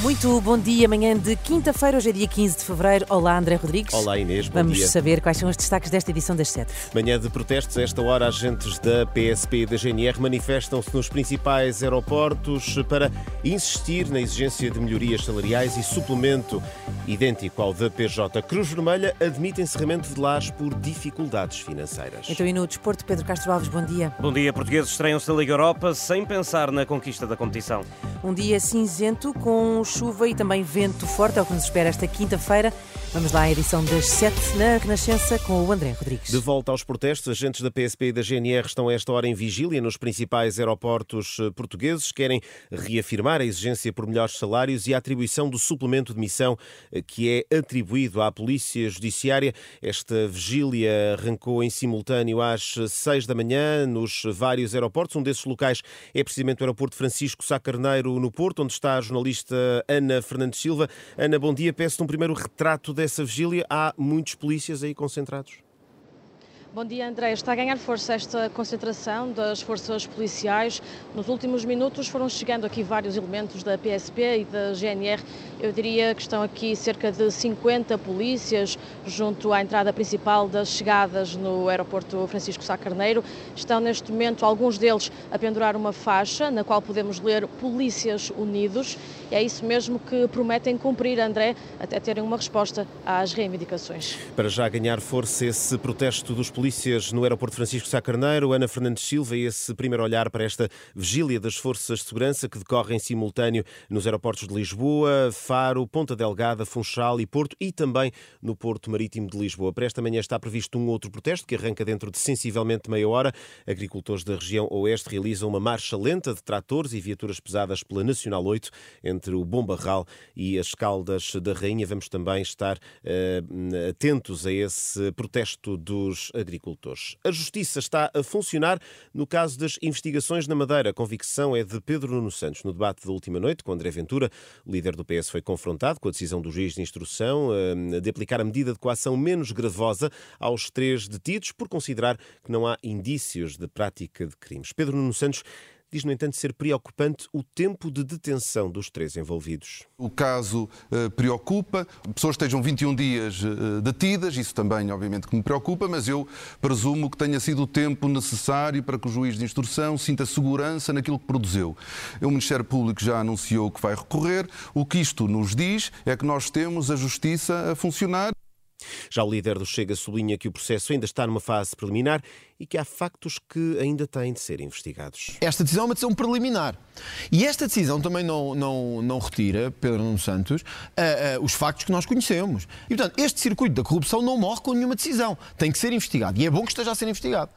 Muito bom dia, manhã de quinta-feira, hoje é dia 15 de fevereiro. Olá, André Rodrigues. Olá, Inês, bom Vamos dia. saber quais são os destaques desta edição das 7. Manhã de protestos, a esta hora, agentes da PSP e da GNR manifestam-se nos principais aeroportos para insistir na exigência de melhorias salariais e suplemento idêntico ao da PJ. Cruz Vermelha admite encerramento de lares por dificuldades financeiras. Então, e no desporto, Pedro Castro Alves, bom dia. Bom dia, portugueses estreiam-se na Liga Europa sem pensar na conquista da competição. Um dia cinzento com chuva e também vento forte, é o que nos espera esta quinta-feira. Vamos lá à edição das 7 na Renascença com o André Rodrigues. De volta aos protestos, agentes da PSP e da GNR estão a esta hora em vigília nos principais aeroportos eh, portugueses. Querem reafirmar a exigência por melhores salários e a atribuição do suplemento de missão eh, que é atribuído à Polícia Judiciária. Esta vigília arrancou em simultâneo às 6 da manhã nos vários aeroportos. Um desses locais é precisamente o aeroporto Francisco Sá Carneiro, no Porto, onde está a jornalista Ana Fernandes Silva. Ana, bom dia. Peço-te um primeiro retrato dessa vigília. Há muitos polícias aí concentrados? Bom dia, André. Está a ganhar força esta concentração das forças policiais. Nos últimos minutos foram chegando aqui vários elementos da PSP e da GNR. Eu diria que estão aqui cerca de 50 polícias junto à entrada principal das chegadas no aeroporto Francisco Sá Carneiro. Estão neste momento alguns deles a pendurar uma faixa na qual podemos ler Polícias Unidos. E é isso mesmo que prometem cumprir, André, até terem uma resposta às reivindicações. Para já ganhar força esse protesto dos polícias no aeroporto Francisco Sá Carneiro, Ana Fernandes Silva e esse primeiro olhar para esta vigília das forças de segurança que decorre em simultâneo nos aeroportos de Lisboa, Faro, Ponta Delgada, Funchal e Porto e também no Porto Marítimo de Lisboa. Para esta manhã está previsto um outro protesto que arranca dentro de sensivelmente meia hora. Agricultores da região oeste realizam uma marcha lenta de tratores e viaturas pesadas pela Nacional 8 entre o Bom Barral e as Caldas da Rainha. Vamos também estar eh, atentos a esse protesto dos agricultores. A justiça está a funcionar no caso das investigações na Madeira. A convicção é de Pedro Nuno Santos. No debate da última noite com André Ventura, líder do PS foi confrontado com a decisão do juiz de instrução eh, de aplicar a medida de coação menos gravosa aos três detidos por considerar que não há indícios de prática de crimes. Pedro Nuno Santos diz, no entanto, ser preocupante o tempo de detenção dos três envolvidos. O caso eh, preocupa, pessoas estejam 21 dias eh, detidas, isso também, obviamente, que me preocupa, mas eu presumo que tenha sido o tempo necessário para que o juiz de instrução sinta segurança naquilo que produziu. O Ministério Público já anunciou que vai recorrer. O que isto nos diz é que nós temos a justiça a funcionar. Já o líder do Chega sublinha que o processo ainda está numa fase preliminar e que há factos que ainda têm de ser investigados. Esta decisão é uma decisão preliminar. E esta decisão também não, não, não retira, Pedro Nuno Santos, uh, uh, os factos que nós conhecemos. E, portanto, este circuito da corrupção não morre com nenhuma decisão. Tem que ser investigado. E é bom que esteja a ser investigado.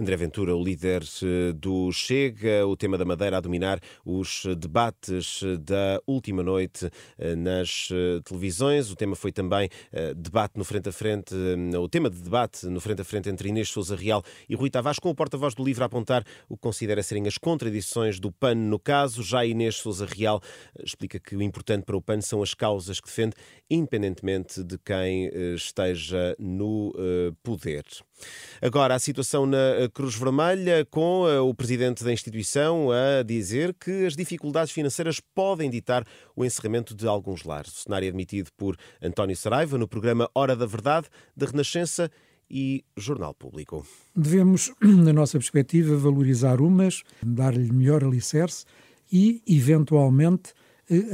André Ventura, o líder eh, do Chega, o tema da Madeira a dominar os debates da última noite eh, nas eh, televisões. O tema foi também debate no frente a frente, o tema de debate no frente a frente entre Inês Souza Real e Rui Tavares, com o porta-voz do livro a apontar o que considera serem as contradições do PAN no caso. Já Inês Souza Real explica que o importante para o PAN são as causas que defende, independentemente de quem esteja no poder. Agora, a situação na Cruz Vermelha, com o presidente da instituição a dizer que as dificuldades financeiras podem ditar o encerramento de alguns lares. O cenário é admitido por António Saraiva no programa Hora da Verdade, da Renascença e Jornal Público. Devemos, na nossa perspectiva, valorizar umas, dar-lhe melhor alicerce e, eventualmente,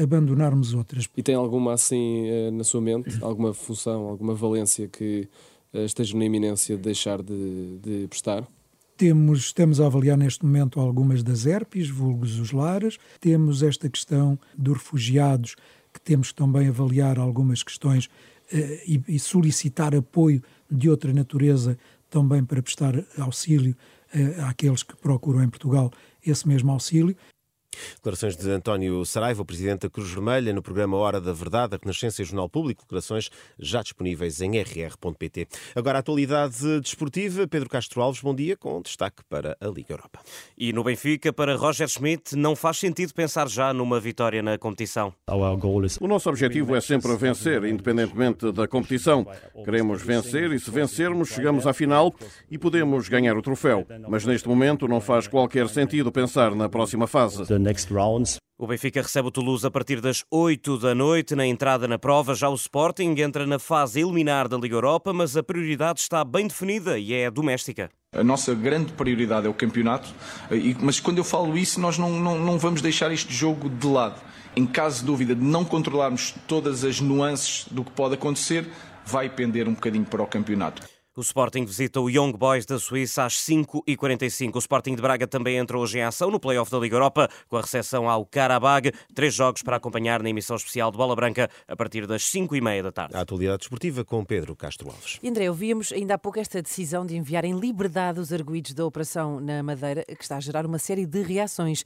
abandonarmos outras. E tem alguma assim na sua mente, alguma função, alguma valência que esteja na iminência de deixar de, de prestar? Temos, estamos a avaliar neste momento algumas das ERPs, vulgos os lares. Temos esta questão dos refugiados, que temos também avaliar algumas questões eh, e, e, solicitar apoio de outra natureza também para prestar auxílio eh, àqueles que procuram em Portugal esse mesmo auxílio. Declarações de António Saraiva, o presidente da Cruz Vermelha, no programa Hora da Verdade, a Renascença e Jornal Público. Declarações já disponíveis em rr.pt. Agora, a atualidade desportiva. Pedro Castro Alves, bom dia, com destaque para a Liga Europa. E no Benfica, para Roger Schmidt, não faz sentido pensar já numa vitória na competição. O nosso objetivo é sempre vencer, independentemente da competição. Queremos vencer e, se vencermos, chegamos à final e podemos ganhar o troféu. Mas neste momento não faz qualquer sentido pensar na próxima fase. O Benfica recebe o Toulouse a partir das 8 da noite. Na entrada na prova, já o Sporting entra na fase eliminar da Liga Europa, mas a prioridade está bem definida e é doméstica. A nossa grande prioridade é o campeonato, mas quando eu falo isso, nós não, não, não vamos deixar este jogo de lado. Em caso de dúvida de não controlarmos todas as nuances do que pode acontecer, vai pender um bocadinho para o campeonato. O Sporting visita o Young Boys da Suíça às 5h45. O Sporting de Braga também entra hoje em ação no play-off da Liga Europa, com a recepção ao Karabag. Três jogos para acompanhar na emissão especial de Bola Branca a partir das 5h30 da tarde. A atualidade esportiva com Pedro Castro Alves. E André, ouvíamos ainda há pouco esta decisão de enviar em liberdade os arguídos da operação na Madeira, que está a gerar uma série de reações.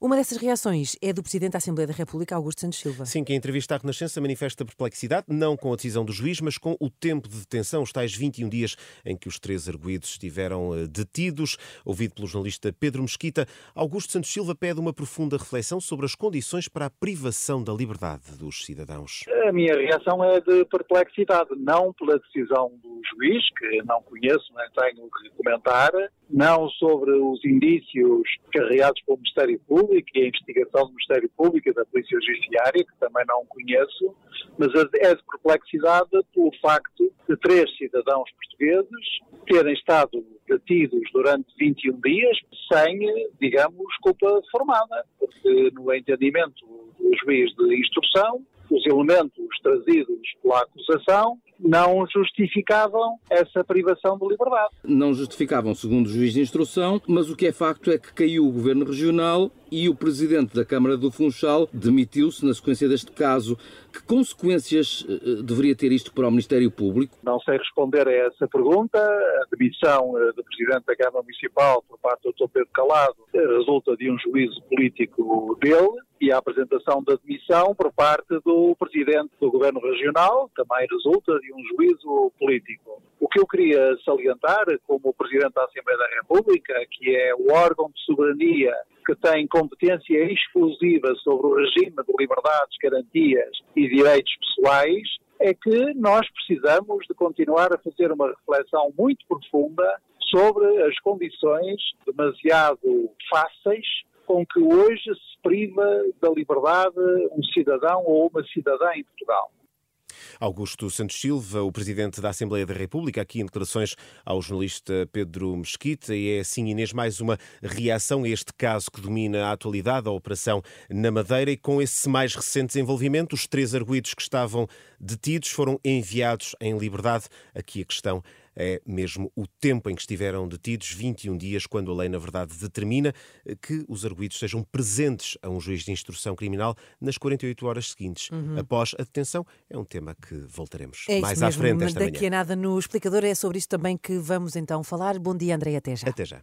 Uma dessas reações é do Presidente da Assembleia da República, Augusto Santos Silva. Sim, que em entrevista à Renascença manifesta perplexidade, não com a decisão do juiz, mas com o tempo de detenção, os tais 21 dias em que os três arguídos estiveram eh, detidos. Ouvido pelo jornalista Pedro Mesquita, Augusto Santos Silva pede uma profunda reflexão sobre as condições para a privação da liberdade dos cidadãos. A minha reação é de perplexidade, não pela decisão do juiz, que não conheço, nem tenho que comentar, não sobre os indícios carregados pelo Ministério Público e a investigação do Ministério Público e da Polícia Judiciária, que também não conheço, mas é de perplexidade pelo facto de três cidadãos portugueses terem estado detidos durante 21 dias sem, digamos, culpa formada, porque no entendimento do juiz de instrução, os elementos trazidos pela acusação não justificavam essa privação de liberdade. Não justificavam, segundo o juiz de instrução, mas o que é facto é que caiu o governo regional e o presidente da Câmara do Funchal demitiu-se na sequência deste caso. Que consequências uh, deveria ter isto para o Ministério Público? Não sei responder a essa pergunta. A demissão uh, do presidente da Câmara Municipal por parte do Dr. Pedro Calado resulta de um juízo político dele e a apresentação da demissão por parte do presidente do Governo Regional também resulta de um juízo político. O que eu queria salientar, como presidente da Assembleia da República, que é o órgão de soberania que tem competência exclusiva sobre o regime de liberdades, garantias e direitos pessoais, é que nós precisamos de continuar a fazer uma reflexão muito profunda sobre as condições demasiado fáceis com que hoje se priva da liberdade um cidadão ou uma cidadã em Portugal. Augusto Santos Silva, o Presidente da Assembleia da República, aqui em declarações ao jornalista Pedro Mesquita. E é assim, Inês, mais uma reação a este caso que domina a atualidade, a operação na Madeira. E com esse mais recente desenvolvimento, os três arguídos que estavam detidos foram enviados em liberdade. Aqui a questão é mesmo o tempo em que estiveram detidos, 21 dias, quando a lei, na verdade, determina que os arguídos sejam presentes a um juiz de instrução criminal nas 48 horas seguintes. Uhum. Após a detenção, é um tema que voltaremos é mais à frente esta Daqui manhã. a nada no explicador é sobre isso também que vamos então falar. Bom dia, André, até já. Até já.